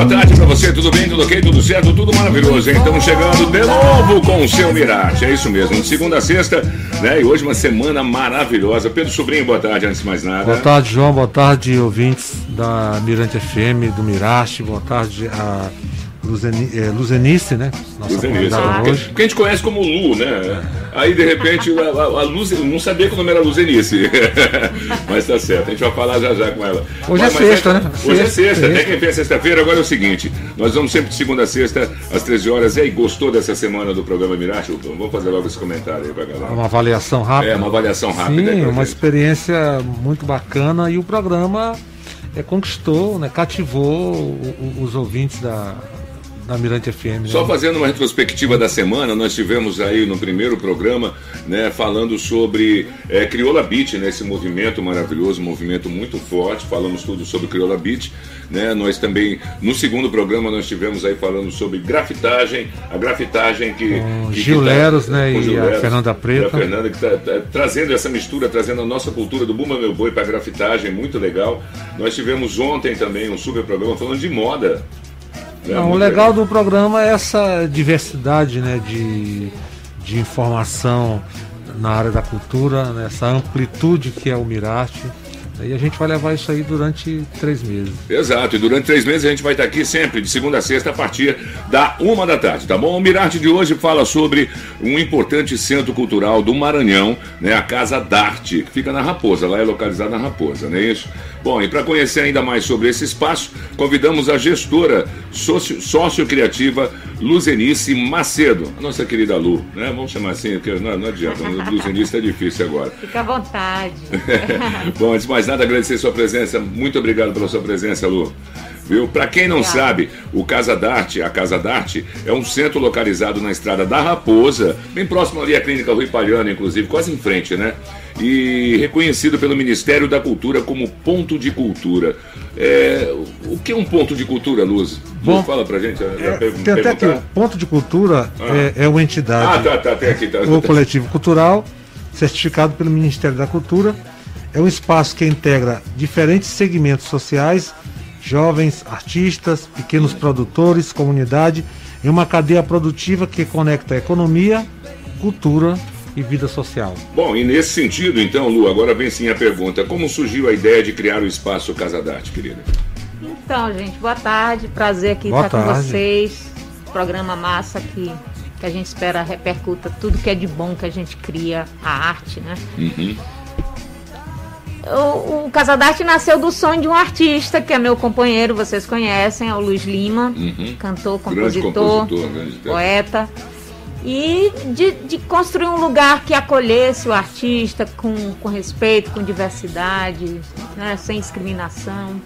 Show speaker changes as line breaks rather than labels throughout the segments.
Boa tarde para você, tudo bem, tudo ok, tudo certo, tudo maravilhoso. Estamos chegando de novo com o seu Mirate, é isso mesmo, de segunda a sexta, né? E hoje uma semana maravilhosa. Pedro Sobrinho, boa tarde, antes de mais nada.
Boa tarde, João, boa tarde, ouvintes da Mirante FM, do Mirate, boa tarde a Luzeni, é, Luzenice, né?
Nossa Luzenice, ah, hoje. Que, a gente conhece como Lu, né? Aí de repente a, a, a Luz, não sabia que o nome era Luzenice. mas tá certo, a gente vai falar já já com ela.
Hoje
mas,
é sexta, é, né?
Hoje é sexta, até quem vem sexta-feira. Agora é o seguinte: nós vamos sempre de segunda a sexta, às 13 horas. E aí, gostou dessa semana do programa Mirage? Vamos fazer logo esse comentário aí pra galera.
Uma avaliação rápida.
É, uma avaliação rápida.
Sim, uma experiência muito bacana e o programa é, conquistou, né, cativou os ouvintes da, na Mirante FM. Né?
Só fazendo uma retrospectiva da semana, nós tivemos aí no primeiro programa, né, falando sobre é, Crioula Beach, né, esse movimento maravilhoso, movimento muito forte, falamos tudo sobre Crioula Beach, né, nós também, no segundo programa, nós tivemos aí falando sobre grafitagem, a grafitagem que...
Com que, Gil que tá, Leros, né, e Gil a Fernanda Preta.
a Fernanda, que está tá, trazendo essa mistura, trazendo a nossa cultura do Bumba Meu Boi para grafitagem, muito legal. Nós tivemos ontem também um super programa falando de moda,
Não, o legal do programa é essa diversidade né, de, de informação na área da cultura, né, essa amplitude que é o Mirate. E a gente vai levar isso aí durante três meses.
Exato, e durante três meses a gente vai estar aqui sempre, de segunda a sexta, a partir da uma da tarde, tá bom? O Mirarte de hoje fala sobre um importante centro cultural do Maranhão, né? A Casa d'Arte, que fica na Raposa, lá é localizada na Raposa, não é isso? Bom, e para conhecer ainda mais sobre esse espaço, convidamos a gestora sócio, sócio-criativa Luzenice Macedo, a nossa querida Lu, né? Vamos chamar assim, porque não, não adianta, Luzenice é difícil agora.
Fica à vontade.
Bom, antes de mais nada, agradecer sua presença. Muito obrigado pela sua presença, Lu. Viu? Para quem não Obrigada. sabe, o Casa d'Arte, a Casa d'Arte, é um centro localizado na estrada da Raposa, bem próximo ali à Clínica Rui Palhano, inclusive, quase em frente, né? E reconhecido pelo Ministério da Cultura como ponto de cultura. É, o que é um ponto de cultura, Luz?
Bom,
fala pra gente.
É, tem até aqui, ponto de cultura ah. é, é uma entidade.
Ah, tá, tá, tem aqui. Tá,
o coletivo cultural, certificado pelo Ministério da Cultura é um espaço que integra diferentes segmentos sociais, jovens, artistas, pequenos produtores, comunidade, em uma cadeia produtiva que conecta economia, cultura e vida social.
Bom, e nesse sentido, então, Lu, agora vem sim a pergunta: como surgiu a ideia de criar o espaço Casa d'Arte, querida?
Então, gente, boa tarde, prazer aqui boa estar tarde. com vocês. Programa massa que, que a gente espera repercuta tudo que é de bom que a gente cria, a arte, né? Uhum o, o Casadarte nasceu do sonho de um artista, que é meu companheiro, vocês conhecem, é o Luiz Lima, uhum. cantor, compositor, compositor poeta. E de, de, construir um lugar que acolhesse o artista com, com respeito, com diversidade, né, sem discriminação.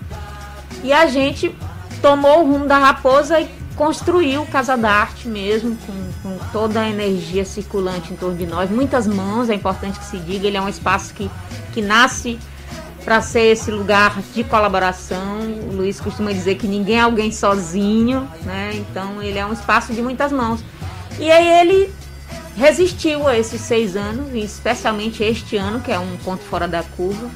E a gente tomou o rumo da Raposa e construiu Casa da Arte mesmo, com, com, toda a energia circulante em torno de nós, muitas mãos, é importante que se diga, ele é um espaço que, que nasce para ser esse lugar de colaboração. O Luiz costuma dizer que ninguém é alguém sozinho, né? Então ele é um espaço de muitas mãos. E aí ele resistiu a esses seis anos, e especialmente este ano, que é um ponto fora da curva.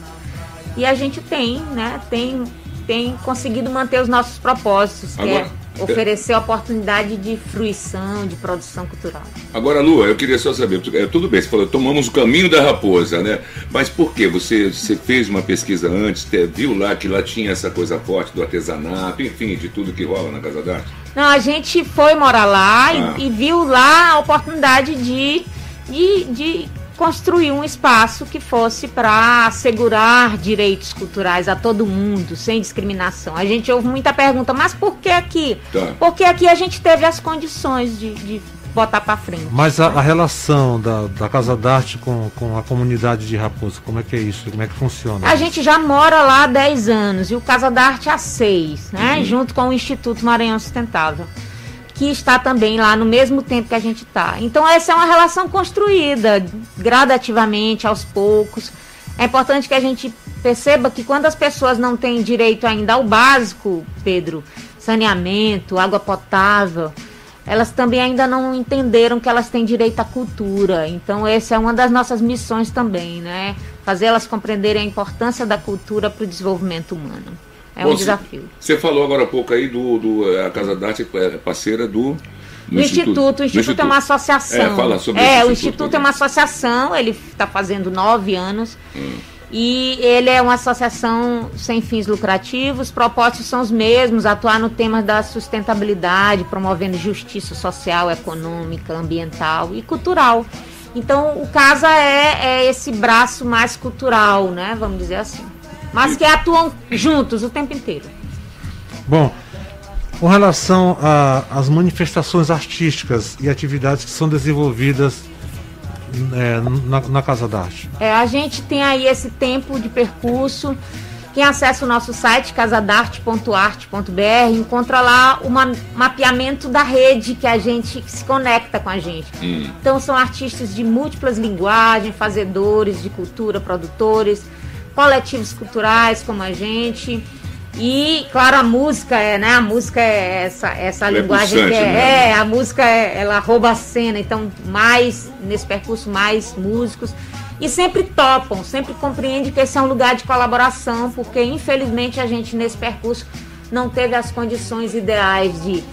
E a gente tem, né? Tem, tem conseguido manter os nossos propósitos, que Agora... oferecer oportunidade de fruição, de produção cultural.
Agora, Lua, eu queria só saber, é, tudo bem, você falou, tomamos o caminho da raposa, né? Mas por quê? Você, você fez uma pesquisa antes, viu lá que lá tinha essa coisa forte do artesanato, enfim, de tudo que rola na Casa d'Arte?
Não, a gente foi morar lá ah. e, e, viu lá a oportunidade de, de, de construir um espaço que fosse para assegurar direitos culturais a todo mundo, sem discriminação. A gente ouve muita pergunta, mas por que aqui? Tá. Porque aqui a gente teve as condições de, de botar para frente.
Mas a, a, relação da, da Casa d'Arte com, com a comunidade de Raposa, como é que é isso? Como é que funciona?
A gente já mora lá há 10 anos e o Casa d'Arte há 6, né? Uhum. Junto com o Instituto Maranhão Sustentável que está também lá no mesmo tempo que a gente está. Então essa é uma relação construída gradativamente, aos poucos. É importante que a gente perceba que quando as pessoas não têm direito ainda ao básico, Pedro, saneamento, água potável, elas também ainda não entenderam que elas têm direito à cultura. Então essa é uma das nossas missões também, né? Fazer elas compreenderem a importância da cultura para o desenvolvimento humano. É Bom, um desafio.
Você falou agora há pouco aí do, do a Casa da Arte é parceira do
no Instituto. Instituto. O Instituto, Instituto é uma associação. É,
fala sobre
é o Instituto é uma associação, ele está fazendo nove anos. Hum. E ele é uma associação sem fins lucrativos, propósitos são os mesmos, atuar no tema da sustentabilidade, promovendo justiça social, econômica, ambiental e cultural. Então, o CASA é, é esse braço mais cultural, né? Vamos dizer assim mas que atuam juntos o tempo inteiro.
Bom, com relação às manifestações artísticas e atividades que são desenvolvidas é, na, na, Casa da Arte?
É, a gente tem aí esse tempo de percurso. Quem acessa o nosso site casadarte.arte.br encontra lá o ma mapeamento da rede que a gente que se conecta com a gente. Hum. Então são artistas de múltiplas linguagens, fazedores de cultura, produtores, coletivos culturais como a gente. E, claro, a música é, né? A música é essa, essa é linguagem que é, né? é, a música é, ela rouba a cena, então mais, nesse percurso, mais músicos. E sempre topam, sempre compreendem que esse é um lugar de colaboração, porque infelizmente a gente nesse percurso não teve as condições ideais de,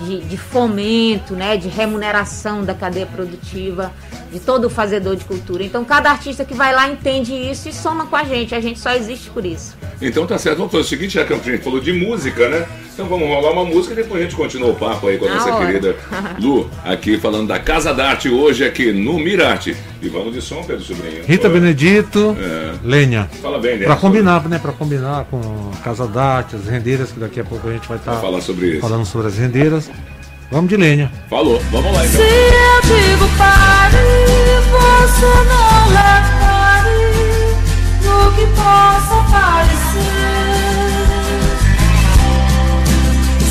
de, de fomento, né? De remuneração da cadeia produtiva de todo o fazedor de cultura. Então cada artista que vai lá entende isso e soma com a gente. A gente só existe por isso.
Então tá certo. Vamos fazer o seguinte, já que a gente falou de música, né? Então vamos rolar uma música e depois a gente continua o papo aí com a nossa hora. querida Lu, aqui falando da Casa da Arte hoje aqui no Mirarte. E vamos de som, Pedro Sobrinho.
Rita Benedito, é. Lenha.
Fala bem, né?
Pra combinar, né? Pra combinar com a Casa da Arte, as rendeiras, que daqui a pouco a gente vai estar tá
falar sobre isso.
falando sobre as rendeiras. Vamos de lenha.
Falou, vamos lá então.
Se eu digo pare, você não repare no que possa parecer.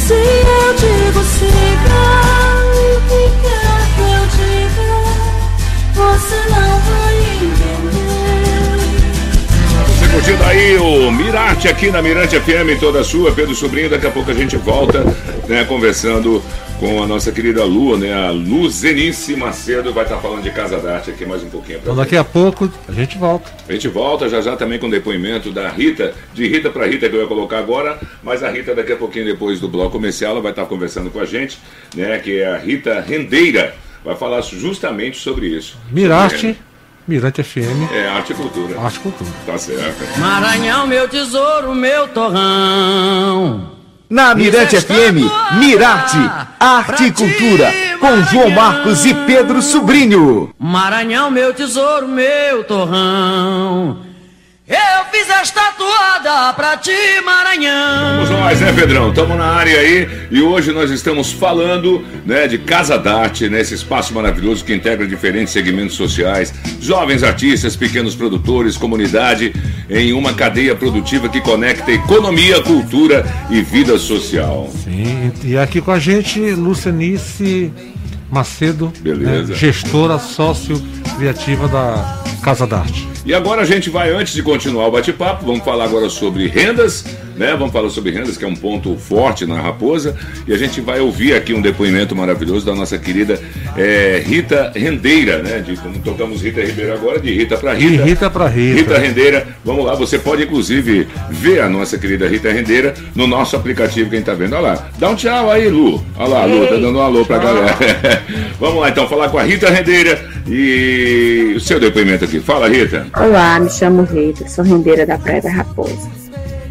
Se eu digo siga, o que quer que eu diga, você não vai entender.
Você curtindo aí o Mirarte aqui na Mirante FM, toda sua, Pedro Sobrinho. Daqui a pouco a gente volta, né, conversando com a nossa querida Lu, né? A Luzenice Macedo vai estar falando de Casa da Arte aqui mais um pouquinho.
Então daqui a pouco a gente volta.
A gente volta já já também com o depoimento da Rita, de Rita para Rita que eu ia colocar agora, mas a Rita daqui a pouquinho depois do bloco comercial ela vai estar conversando com a gente, né? Que é a Rita Rendeira, vai falar justamente sobre isso.
Mirarte. Mirante FM.
É, arte e cultura.
Arte e cultura.
Tá certo.
Maranhão, meu tesouro, meu torrão.
Na Mirante FM, Mirarte, Arte e Cultura, com João Marcos e Pedro Sobrinho.
Maranhão, meu tesouro, meu torrão. Eu fiz esta toada pra ti, Maranhão.
Vamos nós, né, Pedrão? Estamos na área aí e hoje nós estamos falando né, de Casa d'Arte, né, esse espaço maravilhoso que integra diferentes segmentos sociais, jovens artistas, pequenos produtores, comunidade, em uma cadeia produtiva que conecta economia, cultura e vida social.
Sim, e aqui com a gente, Lucianice Macedo, né, gestora sócio criativa da Casa d'Arte.
E agora a gente vai, antes de continuar o bate-papo, vamos falar agora sobre rendas, né? Vamos falar sobre rendas, que é um ponto forte na Raposa. E a gente vai ouvir aqui um depoimento maravilhoso da nossa querida é, Rita Rendeira, né? De, como tocamos Rita Ribeiro agora, de Rita para Rita.
De Rita para Rita.
Rita Rendeira. Vamos lá, você pode inclusive ver a nossa querida Rita Rendeira no nosso aplicativo, quem tá vendo. Olha lá. Dá um tchau aí, Lu. Olha lá, Lu, tá dando um alô pra galera. vamos lá então, falar com a Rita Rendeira e o seu depoimento aqui. Fala, Rita.
Olá, me chamo Rita, sou rendeira da Praia da Raposa.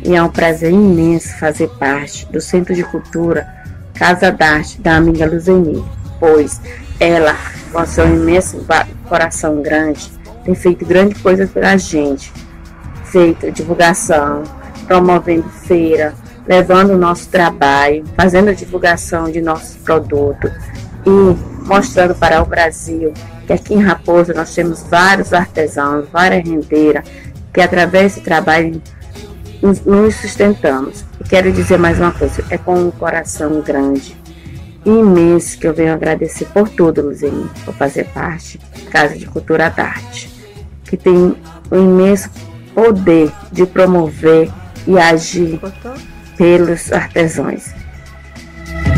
E é um prazer imenso fazer parte do Centro de Cultura Casa d'Arte da amiga Luzeni, pois ela, com seu imenso coração grande, tem feito grandes coisas pela gente, feito divulgação, promovendo feira, levando o nosso trabalho, fazendo divulgação de nossos produtos e mostrando para o Brasil que aqui em Raposa nós temos vários artesãos, várias rendeiras, que através desse trabalho nos, sustentamos. E quero dizer mais uma coisa, é com um coração grande imenso que eu venho agradecer por tudo, Luzeni, por fazer parte da Casa de Cultura da Arte, que tem o imenso poder de promover e agir pelos artesãos.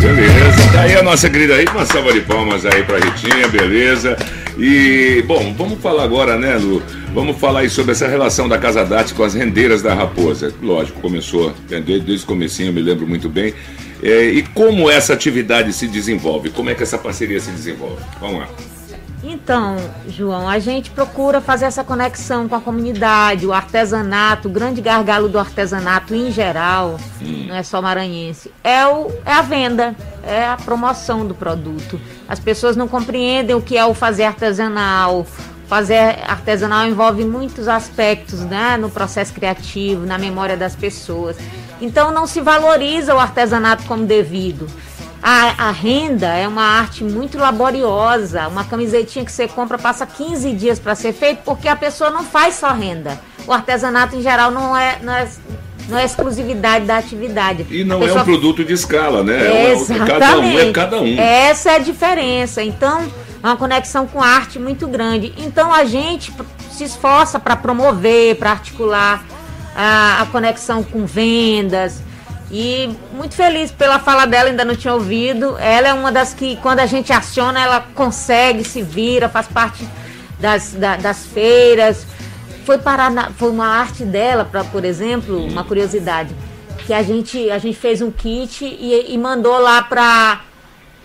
Beleza, tá aí a nossa querida aí, uma salva de palmas aí pra Ritinha, beleza. E, bom, vamos falar agora, né, Lu? Vamos falar aí sobre essa relação da Casa d'Arte com as rendeiras da Raposa. Lógico, começou desde, desde o comecinho, eu me lembro muito bem. É, e como essa atividade se desenvolve? Como é que essa parceria se desenvolve? Vamos lá.
Então, João, a gente procura fazer essa conexão com a comunidade, o artesanato, o grande gargalo do artesanato em geral, hum. não é só maranhense, é, o, é a venda, é a promoção do produto. As pessoas não compreendem o que é o fazer artesanal. Fazer artesanal envolve muitos aspectos né, no processo criativo, na memória das pessoas. Então não se valoriza o artesanato como devido. A, a, renda é uma arte muito laboriosa. Uma camisetinha que você compra passa 15 dias para ser feito porque a pessoa não faz só renda. O artesanato em geral não é, não é, não é exclusividade da atividade.
E não pessoa... é um produto de escala, né? É
Exatamente. Cada um é cada um. Essa é a diferença. Então, é uma conexão com arte muito grande. Então, a gente se esforça para promover, para articular a, a conexão com vendas e muito feliz pela fala dela, ainda não tinha ouvido. Ela é uma das que, quando a gente aciona, ela consegue, se vira, faz parte das, da, das feiras. Foi parar na, foi uma arte dela, pra, por exemplo, uma curiosidade, que a gente, a gente fez um kit e, e mandou lá para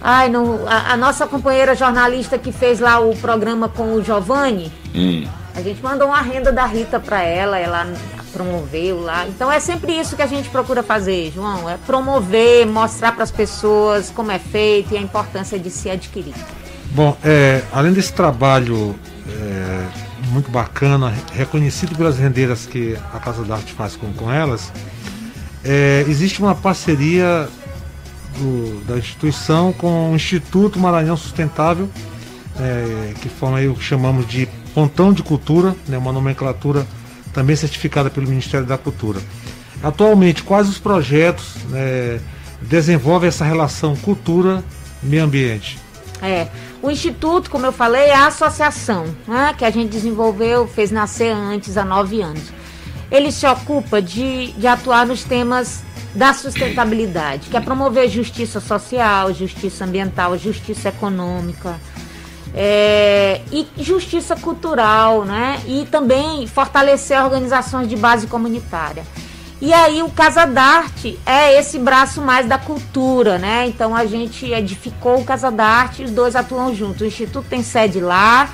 Ai, não, a, a, nossa companheira jornalista que fez lá o programa com o Giovanni, hum. a gente mandou uma renda da Rita para ela, ela promoveu lá. Então é sempre isso que a gente procura fazer, João, é promover, mostrar para as pessoas como é feito e a importância de se adquirir.
Bom, é, além desse trabalho é, muito bacana, reconhecido pelas rendeiras que a Casa da Arte faz com, com elas, é, existe uma parceria do, da instituição com o Instituto Maranhão Sustentável, é, que forma aí o que chamamos de Pontão de Cultura, né, uma nomenclatura também certificada pelo Ministério da Cultura. Atualmente, quais os projetos né, desenvolvem essa relação cultura-meio ambiente?
É, o Instituto, como eu falei, é a associação né, que a gente desenvolveu, fez nascer antes, há nove anos. Ele se ocupa de, de atuar nos temas da sustentabilidade, que é promover justiça social, justiça ambiental, justiça econômica, é, e justiça cultural, né? E também fortalecer organizações de base comunitária. E aí o Casa d'Arte é esse braço mais da cultura, né? Então a gente edificou o Casa d'Arte e os dois atuam juntos. O Instituto tem sede lá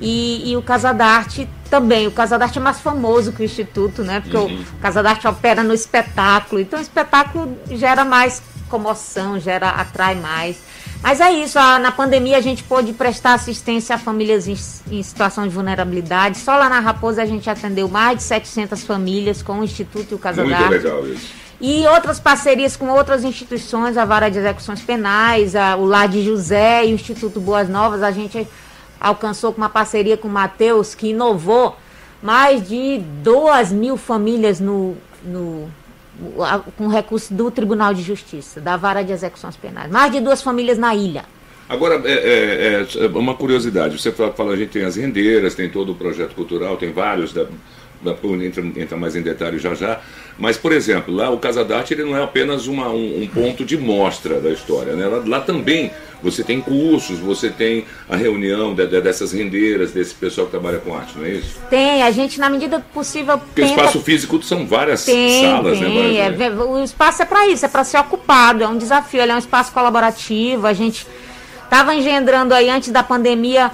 e, e o Casa d'Arte também. O Casa d'Arte é mais famoso que o Instituto, né? Porque uhum. o Casa d'Arte opera no espetáculo. Então o espetáculo gera mais comoção, gera, atrai mais. Mas é isso, a, na pandemia a gente pôde prestar assistência a famílias em, em, situação de vulnerabilidade. Só lá na Raposa a gente atendeu mais de 700 famílias com o Instituto e o Casa Muito legal isso. E outras parcerias com outras instituições, a Vara de Execuções Penais, a, o Lar de José e o Instituto Boas Novas. A gente alcançou com uma parceria com o Matheus, que inovou mais de 2 mil famílias no, no com recurso do Tribunal de Justiça, da Vara de Execuções Penais. Mais de duas famílias na ilha.
Agora, é, é, é uma curiosidade, você fala, a gente tem as rendeiras, tem todo o projeto cultural, tem vários da, entra, entra mais em detalhe já já. Mas, por exemplo, lá o Casa d'Arte ele não é apenas uma, um, um, ponto de mostra da história. Né? Lá, lá, também você tem cursos, você tem a reunião de, de, dessas rendeiras, desse pessoal que trabalha com arte, não é isso?
Tem, a gente, na medida possível.
Porque tenta... o espaço físico são várias tem, salas, né, tem.
né? Várias, é, o espaço é para isso, é para ser ocupado, é um desafio, ele é um espaço colaborativo. A gente estava engendrando aí antes da pandemia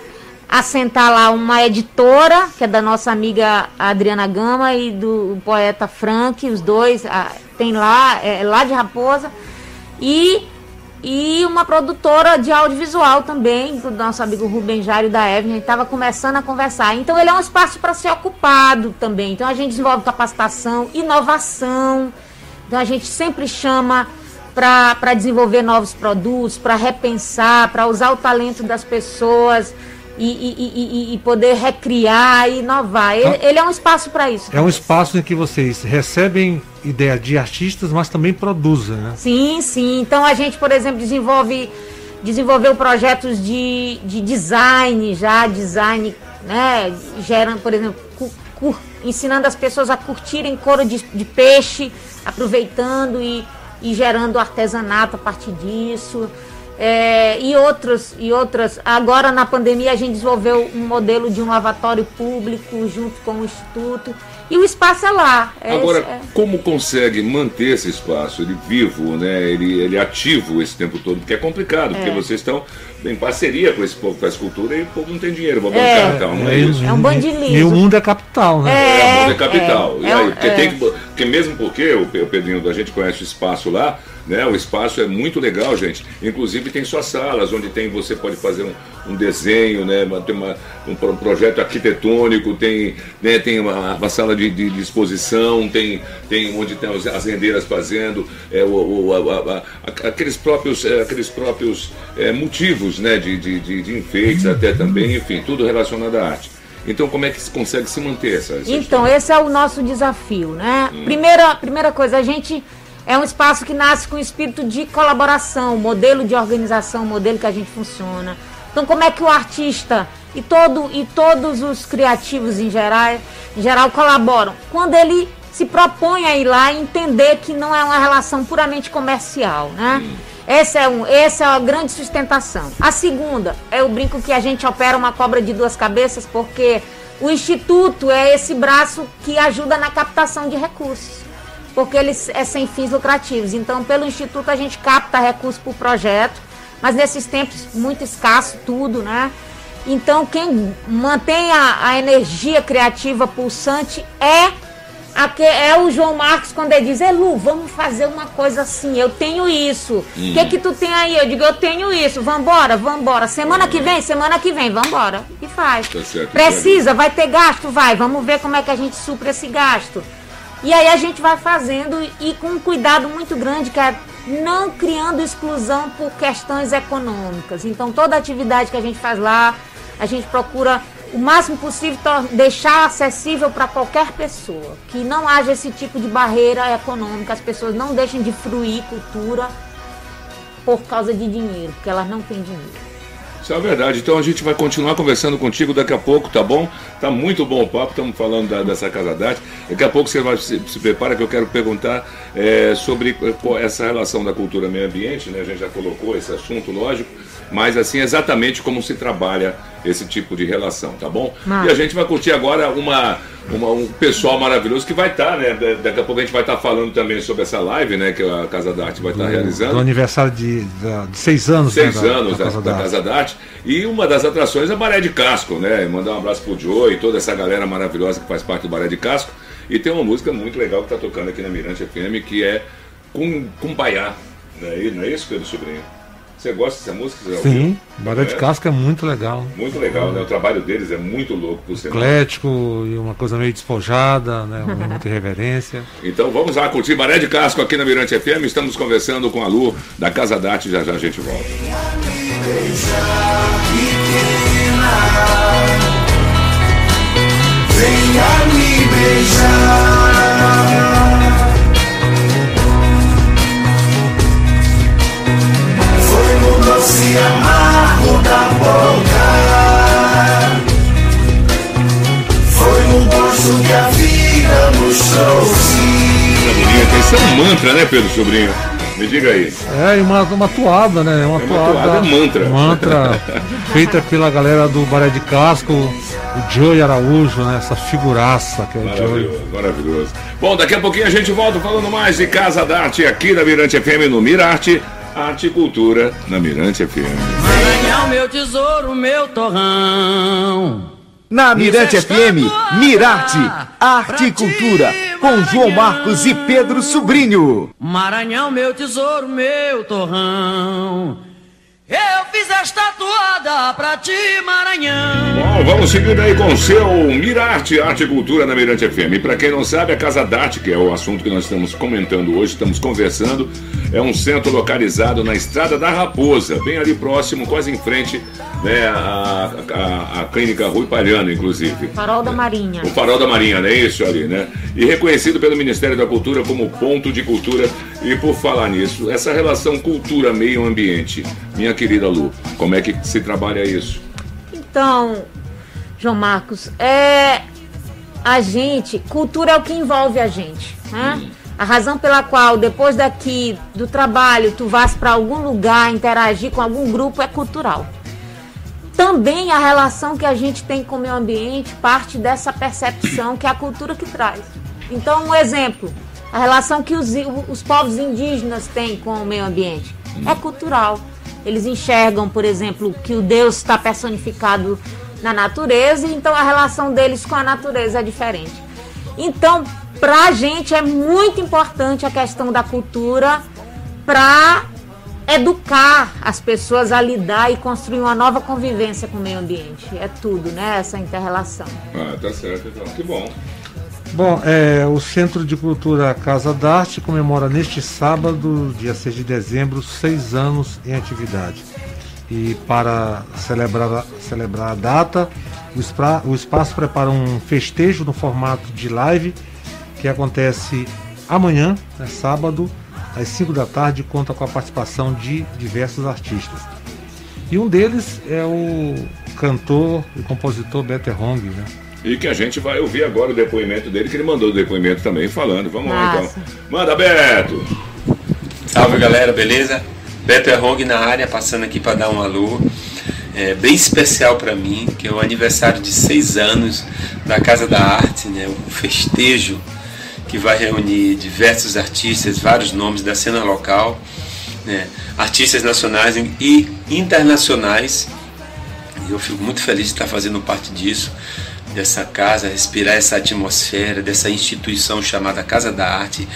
assentar lá uma editora, que é da nossa amiga Adriana Gama e do poeta Frank, os dois a, tem lá, é, lá de Raposa, e, e uma produtora de audiovisual também, do nosso amigo Rubem Jário da Evelyn, a gente estava começando a conversar. Então ele é um espaço para ser ocupado também. Então a gente desenvolve capacitação, inovação, então a gente sempre chama para desenvolver novos produtos, para repensar, para usar o talento das pessoas e, e, e, poder recriar e inovar. Ele, ele é um espaço para isso.
É um espaço em que vocês recebem ideia de artistas, mas também produzem, né?
Sim, sim. Então a gente, por exemplo, desenvolve desenvolveu projetos de, de design já, design, né? Gerando, por exemplo, ensinando as pessoas a curtirem couro de, de peixe, aproveitando e, e gerando artesanato a partir disso. É, e outros e outras. Agora na pandemia a gente desenvolveu um modelo de um lavatório público junto com o instituto e o espaço é lá.
É Agora, é... como consegue manter esse espaço ele vivo, né? Ele, ele ativo esse tempo todo, porque é complicado, porque é. vocês estão em parceria com esse povo que faz cultura e o povo não tem dinheiro para bancar, é. então, não é, isso?
É um bandilhinho.
E o mundo é capital, né?
É, é o mundo é capital. e aí, porque, tem que, porque mesmo porque o Pedrinho, a gente conhece o espaço lá, né? O espaço é muito legal, gente. Inclusive tem suas salas onde tem você pode fazer um, um desenho, né? Tem uma, um, um, projeto arquitetônico, tem, né? tem uma, uma sala de, de, de, exposição, tem, tem onde tem as rendeiras fazendo, é, o, o a, a, aqueles próprios, é, aqueles próprios é, motivos né? de, de, de, de enfeites até também, enfim, tudo relacionado à arte. Então, como é que se consegue se manter essa? essa
então, história? esse é o nosso desafio, né? Hum. Primeira, primeira coisa, a gente é um espaço que nasce com espírito de colaboração, modelo de organização, modelo que a gente funciona. Então, como é que o artista e, todo, e todos os criativos em geral, em geral colaboram? Quando ele se propõe a ir lá e entender que não é uma relação puramente comercial, né? Essa é, um, essa é a grande sustentação. A segunda é o brinco que a gente opera uma cobra de duas cabeças, porque o Instituto é esse braço que ajuda na captação de recursos porque ele é sem fins lucrativos. Então, pelo Instituto, a gente capta recursos para o projeto, mas nesses tempos muito escasso tudo, né? Então, quem mantém a, a energia criativa pulsante é a, é o João Marcos quando ele diz, Elu, vamos fazer uma coisa assim, eu tenho isso. O hum. que que tu tem aí? Eu digo, eu tenho isso, vambora, vambora. Semana que vem, semana que vem, vambora. E faz. Tá certo, Precisa, vai ter gasto? Vai, vamos ver como é que a gente supra esse gasto. E aí a gente vai fazendo e com um cuidado muito grande, que é não criando exclusão por questões econômicas. Então toda atividade que a gente faz lá, a gente procura o máximo possível deixar acessível para qualquer pessoa, que não haja esse tipo de barreira econômica, as pessoas não deixem de fruir cultura por causa de dinheiro, porque elas não têm dinheiro.
Isso é verdade. Então a gente vai continuar conversando contigo daqui a pouco, tá bom? Tá muito bom o papo, estamos falando da, dessa Casa d'Arte. Daqui a pouco você vai se, se prepara que eu quero perguntar é, sobre eh, essa relação da cultura meio ambiente, né? A gente já colocou esse assunto, lógico mas assim, exatamente como se trabalha esse tipo de relação, tá bom? E a gente vai curtir agora uma, uma, um pessoal maravilhoso que vai estar, tá, né? Daqui a pouco a gente vai estar tá falando também sobre essa live, né? Que a Casa da Arte vai estar tá realizando. Do
aniversário de, de, de seis anos,
Seis né, anos da, da, Casa da, da, Casa da Arte. E uma das atrações é a Maré de Casco, né? Mandar um abraço pro Joe e toda essa galera maravilhosa que faz parte do Maré de Casco. E tem uma música muito legal que está tocando aqui na Mirante FM, que é Cumbaiá. Não é, não é isso, Pedro Sobrinho? Você gosta dessa música?
Sim, Baré de é? Casca é muito legal.
Muito legal, né? O trabalho deles é muito louco, por
ser Eclético e uma coisa meio despojada, né? Muita reverência.
Então vamos lá curtir Baré de Casco aqui na Mirante FM. Estamos conversando com a Lu da Casa Darte. Já já a gente volta. Venha me beijar. Doce amargo da boca. Foi no gosto que a vida nos trouxe. Isso é um mantra, né, Pedro Sobrinho? Me diga aí.
É, uma, uma toada, né? Uma, é uma toada, toada
mantra.
Mantra feita pela galera do Baré de Casco, o Joey Araújo, né? Essa figuraça que é o Joey.
Maravilhoso. Bom, daqui a pouquinho a gente volta falando mais de Casa da Arte aqui da Mirante FM no Mirarte. Arte e Cultura na Mirante FM.
Maranhão, meu tesouro, meu torrão.
Na Mirante FM, Mirarte, Arte e Cultura, com João Marcos e Pedro Sobrinho.
Maranhão, meu tesouro, meu torrão. Eu fiz esta toada pra ti, Maranhão.
Bom, vamos seguindo aí com o seu Mirarte Arte e Cultura na Mirante FM. E para quem não sabe, a Casa d'Arte, que é o assunto que nós estamos comentando hoje, estamos conversando, é um centro localizado na Estrada da Raposa, bem ali próximo, quase em frente né, a, a, a clínica Rui Palhano, inclusive.
Farol da Marinha.
O Farol da Marinha, né? Isso ali, né? E reconhecido pelo Ministério da Cultura como ponto de cultura. E por falar nisso, essa relação cultura-meio ambiente, minha querida Lu, como é que se trabalha isso?
Então, João Marcos, é a gente, cultura é o que envolve a gente, né? Hum. A razão pela qual depois daqui do trabalho tu vás para algum lugar interagir com algum grupo é cultural. Também a relação que a gente tem com o meio ambiente parte dessa percepção que é a cultura que traz. Então, um exemplo, a relação que os, os povos indígenas têm com o meio ambiente é cultural. Eles enxergam, por exemplo, que o Deus está personificado na natureza, então a relação deles com a natureza é diferente. Então, para a gente é muito importante a questão da cultura para educar as pessoas a lidar e construir uma nova convivência com o meio ambiente. É tudo, né? Essa inter-relação.
Ah, tá certo, então. Que bom.
Bom, é, o Centro de Cultura Casa d'Arte comemora neste sábado, dia 6 de dezembro, seis anos em atividade. E para celebrar, celebrar a data, o, SPA, o espaço prepara um festejo no formato de live que acontece amanhã, né, sábado, às 5 da tarde, conta com a participação de diversos artistas. E um deles é o cantor e compositor Better Hong, né?
E que a gente vai ouvir agora o depoimento dele, que ele mandou o depoimento também falando. Vamos Nossa. lá então. Manda, Beto!
Salve galera, beleza? Beto Errong na área, passando aqui para dar um alô. É, bem especial para mim, que é o aniversário de seis anos da Casa da Arte, né? um festejo que vai reunir diversos artistas, vários nomes da cena local, né? artistas nacionais e internacionais. E eu fico muito feliz de estar fazendo parte disso dessa casa, respirar essa atmosfera, dessa instituição chamada Casa da Arte,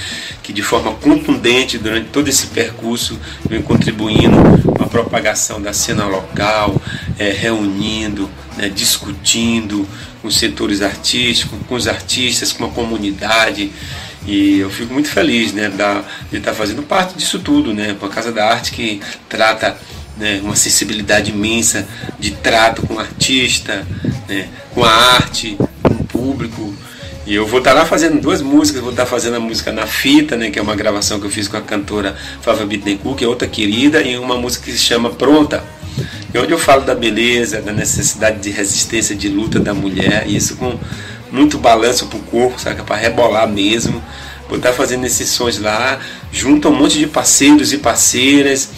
que de forma contundente durante todo esse percurso vem contribuindo com a propagação da cena local, é, reunindo, né, discutindo com os setores artísticos, com os artistas, com a comunidade. E eu fico muito feliz né, de estar fazendo parte disso tudo, né, com a Casa da Arte que trata né, uma sensibilidade imensa de trato com o artista, né, com a arte, com o público. E eu vou estar lá fazendo duas músicas, vou estar fazendo a música Na Fita, né, que é uma gravação que eu fiz com a cantora Fava Bittencourt, que é outra querida, e uma música que se chama Pronta, e onde eu falo da beleza, da necessidade de resistência, de luta da mulher, e isso com muito balanço pro corpo, saca? Para rebolar mesmo. Vou estar fazendo esses sons lá, junto a um monte de parceiros e parceiras,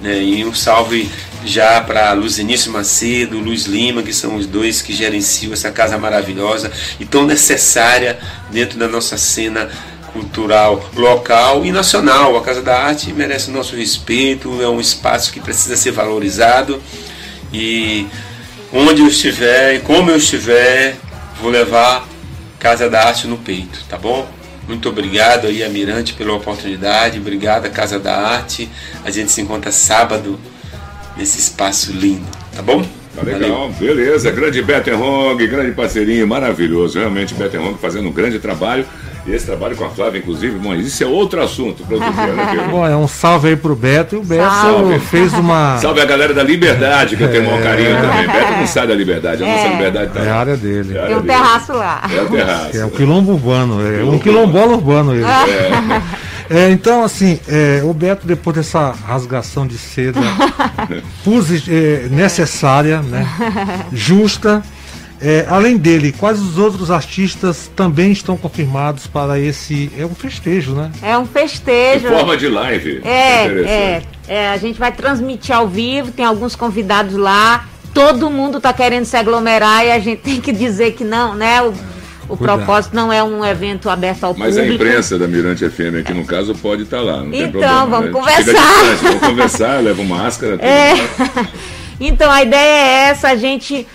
né? E um salve já para Luzinício Macedo, Luiz Lima, que são os dois que gerenciam essa casa maravilhosa e tão necessária dentro da nossa cena cultural local e nacional. A Casa da Arte merece o nosso respeito, é um espaço que precisa ser valorizado e onde eu estiver e como eu estiver, vou levar Casa da Arte no peito, tá bom? Muito obrigado aí, Amirante, pela oportunidade. Obrigado, Casa da Arte. A gente se encontra sábado nesse espaço lindo, tá bom?
Tá legal, Valeu. beleza. Grande Bettenhong, grande parceirinho, maravilhoso. Realmente, Bettenhong fazendo um grande trabalho. E esse trabalho com a Flávia, inclusive, bom, isso é outro assunto.
bom, é um salve aí pro Beto. E o Beto salve. fez uma.
Salve a galera da Liberdade, que eu tenho um carinho é. também. Beto não sai da Liberdade, a é. nossa Liberdade tá
É a área dele. É
Tem um terraço lá.
É o terraço.
É um quilombo urbano, é um quilombola urbano ele. É. É, então, assim, é, o Beto, depois dessa rasgação de seda é, necessária, né, justa, é, além dele, quais os outros artistas também estão confirmados para esse. É um festejo, né?
É um festejo.
Em forma de live.
É, é, é, A gente vai transmitir ao vivo, tem alguns convidados lá. Todo mundo está querendo se aglomerar e a gente tem que dizer que não, né? O, o propósito não é um evento aberto ao
Mas
público.
Mas a imprensa da Mirante FM aqui, no caso, pode estar tá lá. Não
então,
problema,
vamos né? conversar.
vamos conversar, leva máscara.
É. Então, a ideia é essa, a gente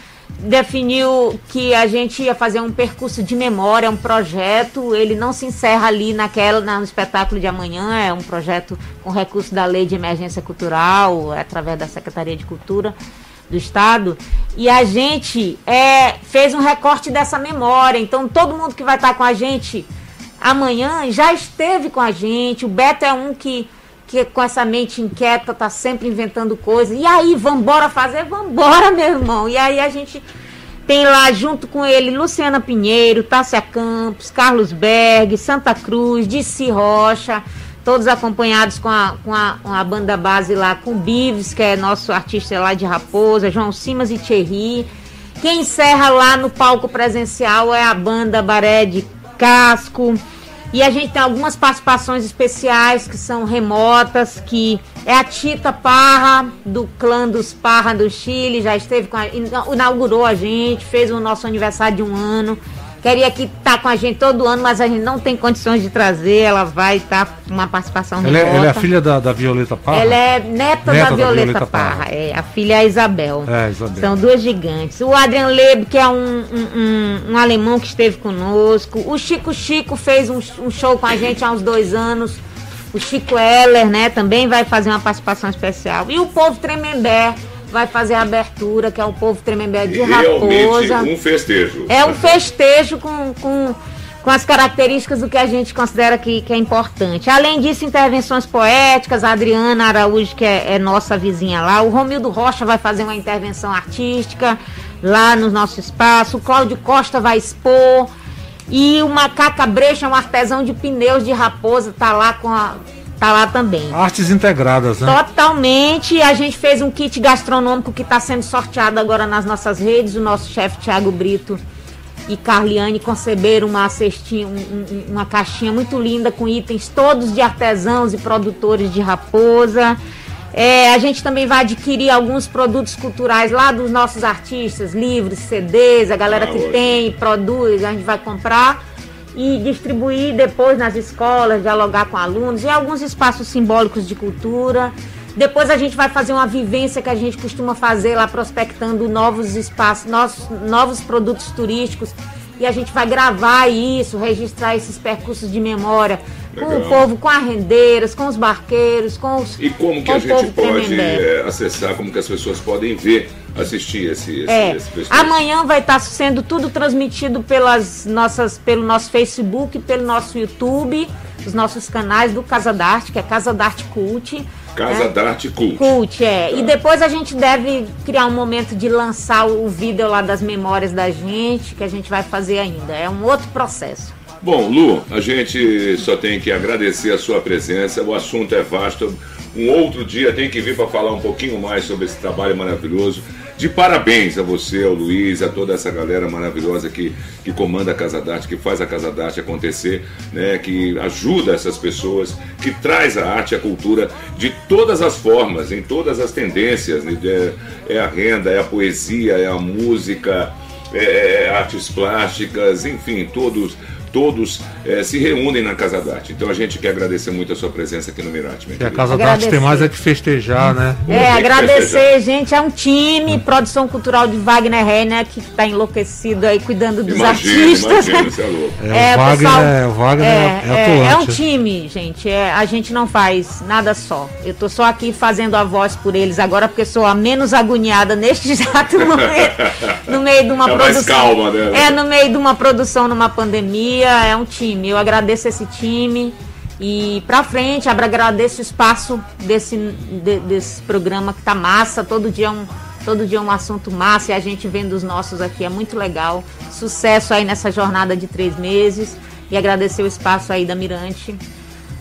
definiu que a gente ia fazer um percurso de memória, um projeto. Ele não se encerra ali naquela no espetáculo de amanhã, é um projeto com recurso da Lei de Emergência Cultural, através da Secretaria de Cultura. do estado. E a gente é, fez um recorte dessa memória. Então, todo mundo que vai estar com a gente amanhã já esteve com a gente. O Beto é um que, que com essa mente inquieta tá sempre inventando coisas. E aí, vambora fazer? Vambora, meu irmão. E aí a gente tem lá junto com ele Luciana Pinheiro, Tássia Campos, Carlos Berg, Santa Cruz, Dissi Rocha todos acompanhados com a, com a, com a banda base lá, com Bives, que é nosso artista lá de Raposa, João Simas e Thierry. Quem encerra lá no palco presencial é a banda Baré de Casco. E a gente tem algumas participações especiais que são remotas, que é a Tita Parra, do clã dos Parra do Chile, já esteve com a, inaugurou a gente, fez o nosso aniversário de um ano. Queria que tá com a gente todo ano, mas a gente não tem condições de trazer. Ela vai estar tá com uma participação
ela é, ela é, a filha da, da, Violeta Parra?
Ela é neta, neta da, da, Violeta, Violeta Parra. Parra. É, a filha é a Isabel. É, Isabel. São duas gigantes. O Adrian Leb, que é um, um, um, um, alemão que esteve conosco. O Chico Chico fez um, um show com a gente há uns dois anos. O Chico Heller, né, também vai fazer uma participação especial. E o povo Tremembé vai fazer a abertura, que é o povo Tremembé de Realmente Raposa.
um festejo.
É um festejo com, com, com as características do que a gente considera que, que é importante. Além disso, intervenções poéticas, a Adriana Araújo, que é, é nossa vizinha lá, o Romildo Rocha vai fazer uma intervenção artística lá no nosso espaço, o Cláudio Costa vai expor. E o Macaca Brecha, um artesão de pneus de raposa, tá lá com a, Tá lá também.
Artes integradas, né?
Totalmente. A gente fez um kit gastronômico que está sendo sorteado agora nas nossas redes. O nosso chefe Tiago Brito e Carliane conceberam uma cestinha, um, uma caixinha muito linda com itens todos de artesãos e produtores de raposa. É, a gente também vai adquirir alguns produtos culturais lá dos nossos artistas, livros, CDs, a galera ah, que tem, produz, a gente vai comprar e distribuir depois nas escolas, dialogar com alunos e alguns espaços simbólicos de cultura. Depois a gente vai fazer uma vivência que a gente costuma fazer lá prospectando novos espaços, novos, novos produtos turísticos. E a gente vai gravar isso, registrar esses percursos de memória Legal. com o povo, com as rendeiras, com os barqueiros, com os.
E como que a gente pode é, acessar, como que as pessoas podem ver assistir esse, esse,
é. esse Amanhã vai estar sendo tudo transmitido pelas nossas, pelo nosso Facebook, pelo nosso YouTube, os nossos canais do Casa d'Arte, que é Casa d'Arte Cult.
Casa né? d'Arte Cult.
Cult, é. Tá. E depois a gente deve criar um momento de lançar o vídeo lá das memórias da gente, que a gente vai fazer ainda. É um outro processo.
Bom, Lu, a gente só tem que agradecer a sua presença. O assunto é vasto. Um outro dia tem que vir para falar um pouquinho mais sobre esse trabalho maravilhoso. De parabéns a você, ao Luiz, a toda essa galera maravilhosa que, que comanda a Casa d'Arte, que faz a Casa d'Arte acontecer, né, que ajuda essas pessoas, que traz a arte e a cultura de todas as formas, em todas as tendências. Né, é, é a renda, é a poesia, é a música, é, é artes plásticas, enfim, todos todos é, se reúnem na Casa d'Arte. Então a gente quer agradecer muito a sua presença aqui no Mirante.
a Casa d'Arte tem mais é que festejar, né?
É, agradecer, festejar. gente. É um time, produção cultural de Wagner Renner, que está enlouquecido aí cuidando dos imagina, artistas. Imagina, você é louco.
É, é, o Wagner, pessoal, é, o Wagner é, é,
é, é um time, gente. É, a gente não faz nada só. Eu tô só aqui fazendo a voz por eles agora, porque sou a menos agoniada neste exato momento. no meio de uma é produção. Mais calma, né? É, no meio de uma produção numa pandemia é um time. Eu agradeço esse time e pra frente, agradeço o espaço desse, de, desse programa que tá massa. Todo dia, é um, todo dia é um assunto massa e a gente vendo os nossos aqui é muito legal. Sucesso aí nessa jornada de três meses e agradecer o espaço aí da Mirante.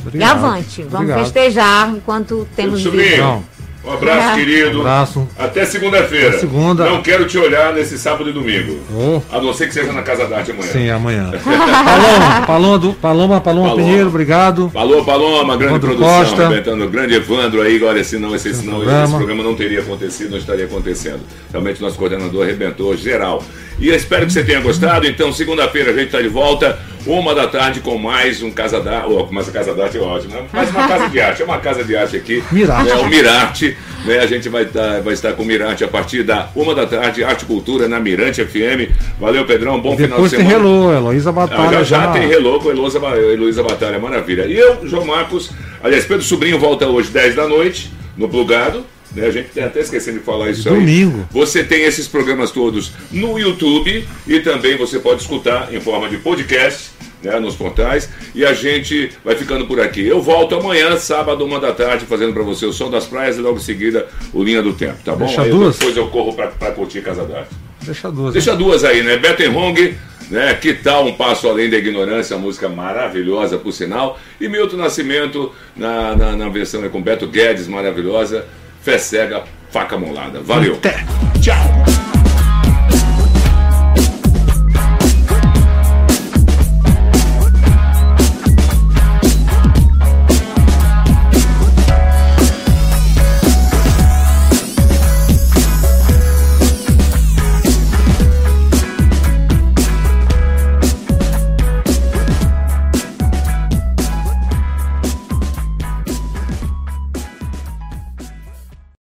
Obrigado. E avante, vamos Obrigado. festejar enquanto temos
vida. Um abraço, é. querido. Um abraço. Até segunda-feira.
Segunda.
Não quero te olhar nesse sábado e domingo. Oh. A não ser que seja na Casa da Arte amanhã.
Sim, amanhã. Paloma, Paloma, do, Paloma, Paloma, Paloma Pinheiro, obrigado.
Falou, Paloma, grande Evandro produção. Costa. Grande Evandro aí, olha, se não, esse, senão esse programa não teria acontecido, não estaria acontecendo. Realmente nosso coordenador arrebentou geral. E eu espero que você tenha gostado. Então, segunda-feira a gente está de volta, uma da tarde, com mais um Casa da oh, mais a Casa da Arte é ótimo, né? Mais uma casa de arte. É uma casa de arte aqui.
Mirarte.
É o Mirarte. Né? A gente vai, tá, vai estar com o Mirante a partir da uma da tarde, Arte e Cultura na Mirante FM. Valeu, Pedrão. Bom final de semana.
Depois tem Relô, Heloísa Batalha.
Ah, já, já, tem Relô com Heloísa, Heloísa Batalha, maravilha. E eu, João Marcos, aliás, Pedro Sobrinho volta hoje, 10 da noite, no Plugado. Né? A gente tem até esquecendo de falar isso
Domingo.
aí. Você tem esses programas todos no YouTube e também você pode escutar em forma de podcast né, nos portais. E a gente vai ficando por aqui. Eu volto amanhã, sábado, uma da tarde, fazendo para você o Som das Praias e logo em seguida o Linha do Tempo, tá bom?
Deixa
aí
duas.
depois eu corro para curtir Casa d'Arte.
Deixa duas.
Deixa
né?
duas aí, né? Beto Hong, né? Que tal Um Passo Além da Ignorância, música maravilhosa, por sinal. E Milton Nascimento, na, na, na versão é com Beto Guedes, maravilhosa. Fé cega, faca molada. Valeu.
Até.
Tchau.